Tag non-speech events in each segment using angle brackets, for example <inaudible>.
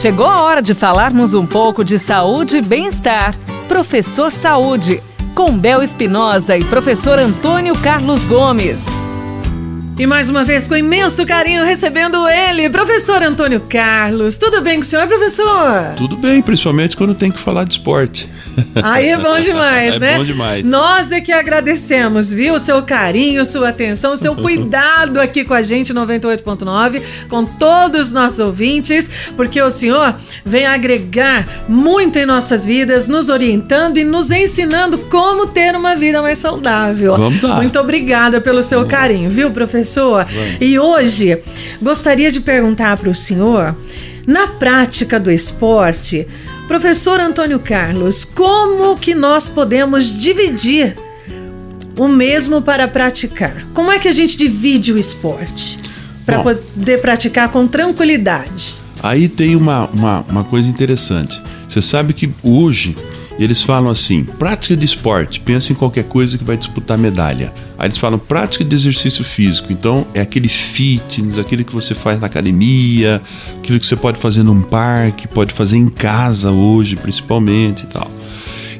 Chegou a hora de falarmos um pouco de saúde e bem-estar. Professor Saúde, com Bel Espinosa e professor Antônio Carlos Gomes. E mais uma vez, com imenso carinho, recebendo ele, professor Antônio Carlos. Tudo bem com o senhor, professor? Tudo bem, principalmente quando tem que falar de esporte. <laughs> Aí é bom demais, é né? É bom demais. Nós é que agradecemos, viu? O seu carinho, sua atenção, o seu <laughs> cuidado aqui com a gente, 98.9, com todos os nossos ouvintes, porque o senhor vem agregar muito em nossas vidas, nos orientando e nos ensinando como ter uma vida mais saudável. Vamos lá. Muito obrigada pelo seu Vamos. carinho, viu, professor? Vamos. E hoje gostaria de perguntar para o senhor, na prática do esporte, professor Antônio Carlos, como que nós podemos dividir o mesmo para praticar? Como é que a gente divide o esporte para poder praticar com tranquilidade? Aí tem uma, uma, uma coisa interessante. Você sabe que hoje eles falam assim: prática de esporte, pensa em qualquer coisa que vai disputar medalha. Aí eles falam prática de exercício físico, então é aquele fitness, aquele que você faz na academia, aquilo que você pode fazer num parque, pode fazer em casa hoje, principalmente e tal.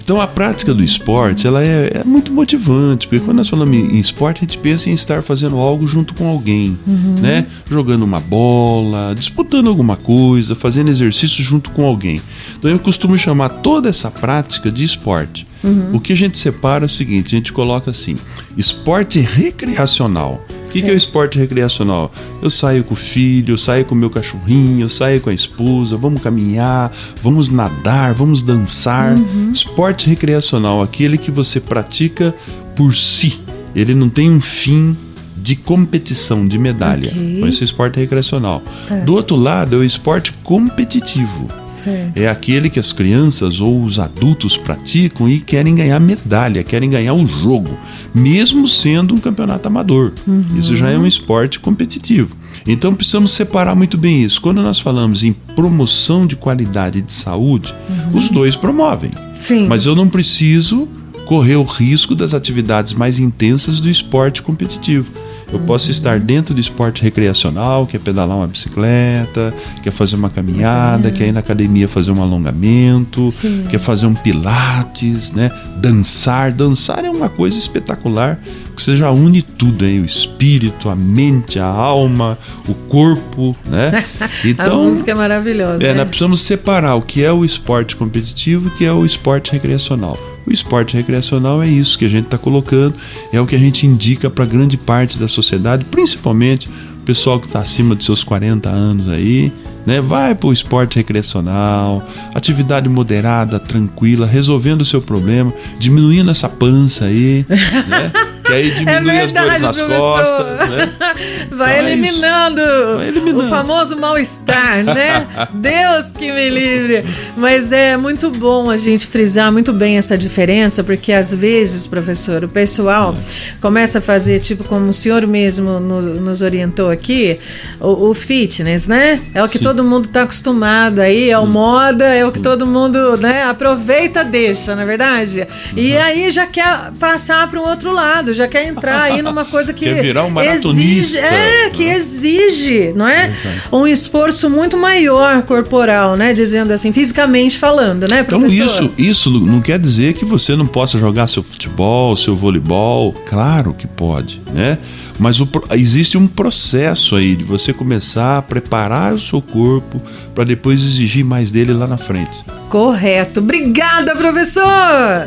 Então a prática do esporte ela é, é muito motivante, porque quando nós falamos em, em esporte, a gente pensa em estar fazendo algo junto com alguém, né? Jogando uma bola, disputando alguma coisa, fazendo exercício junto com alguém. Então eu costumo chamar toda essa prática de esporte. O que a gente separa é o seguinte: a gente coloca assim, esporte recreacional. O que, que é o esporte recreacional? Eu saio com o filho, eu saio com o meu cachorrinho, eu saio com a esposa, vamos caminhar, vamos nadar, vamos dançar. Esporte recreacional, aquele que você pratica por si. Ele não tem um fim de competição, de medalha. Ok. Então, esse é esporte recreacional. Do outro lado, é o esporte competitivo. Certo. É aquele que as crianças ou os adultos praticam e querem ganhar medalha, querem ganhar o jogo, mesmo sendo um campeonato amador. Isso já é um esporte competitivo. Então precisamos separar muito bem isso. Quando nós falamos em promoção de qualidade de saúde, os dois promovem. Sim. Mas eu não preciso correr o risco das atividades mais intensas do esporte competitivo. Eu posso estar dentro do esporte recreacional, que é pedalar uma bicicleta, quer fazer uma caminhada, quer ir na academia fazer um alongamento, Sim. quer fazer um pilates, né? Dançar, dançar é uma coisa espetacular, que você já une tudo aí, o espírito, a mente, a alma, o corpo, né? <laughs> a música é maravilhosa. É, né? nós precisamos separar o que é o esporte competitivo e o que é o esporte recreacional. O esporte recreacional é isso que a gente está colocando, é o que a gente indica para grande parte da sociedade, principalmente o pessoal que está acima de seus 40 anos aí, né? Vai para o esporte recreacional, atividade moderada, tranquila, resolvendo o seu problema, diminuindo essa pança aí, né? <laughs> Que aí <laughs> diminui É as dores verdade, nas professor. costas, né? <laughs> Vai Então é eliminando, Vai eliminando. o famoso mal-estar, né? <laughs> Deus que me livre. Mas é muito bom a gente frisar muito bem essa diferença, porque às vezes, professor, o pessoal começa a fazer, tipo, como o senhor mesmo no- nos orientou aqui, o, o fitness, né? É o que Sim. todo mundo está acostumado aí, é o moda, é o que todo mundo, né, aproveita, deixa, não é verdade? E Uhum. aí já quer passar para um outro lado, já quer entrar aí numa coisa que <laughs> Quer virar um exige, é, que exige, não é? Exato. Um esforço muito maior corporal, né? Dizendo assim, fisicamente falando, né, Então professor? isso, isso não quer dizer que você não possa jogar seu futebol, seu voleibol. Claro que pode, né? Mas o existe um processo aí de você começar a preparar o seu corpo para depois exigir mais dele lá na frente. Correto. Obrigada, professor!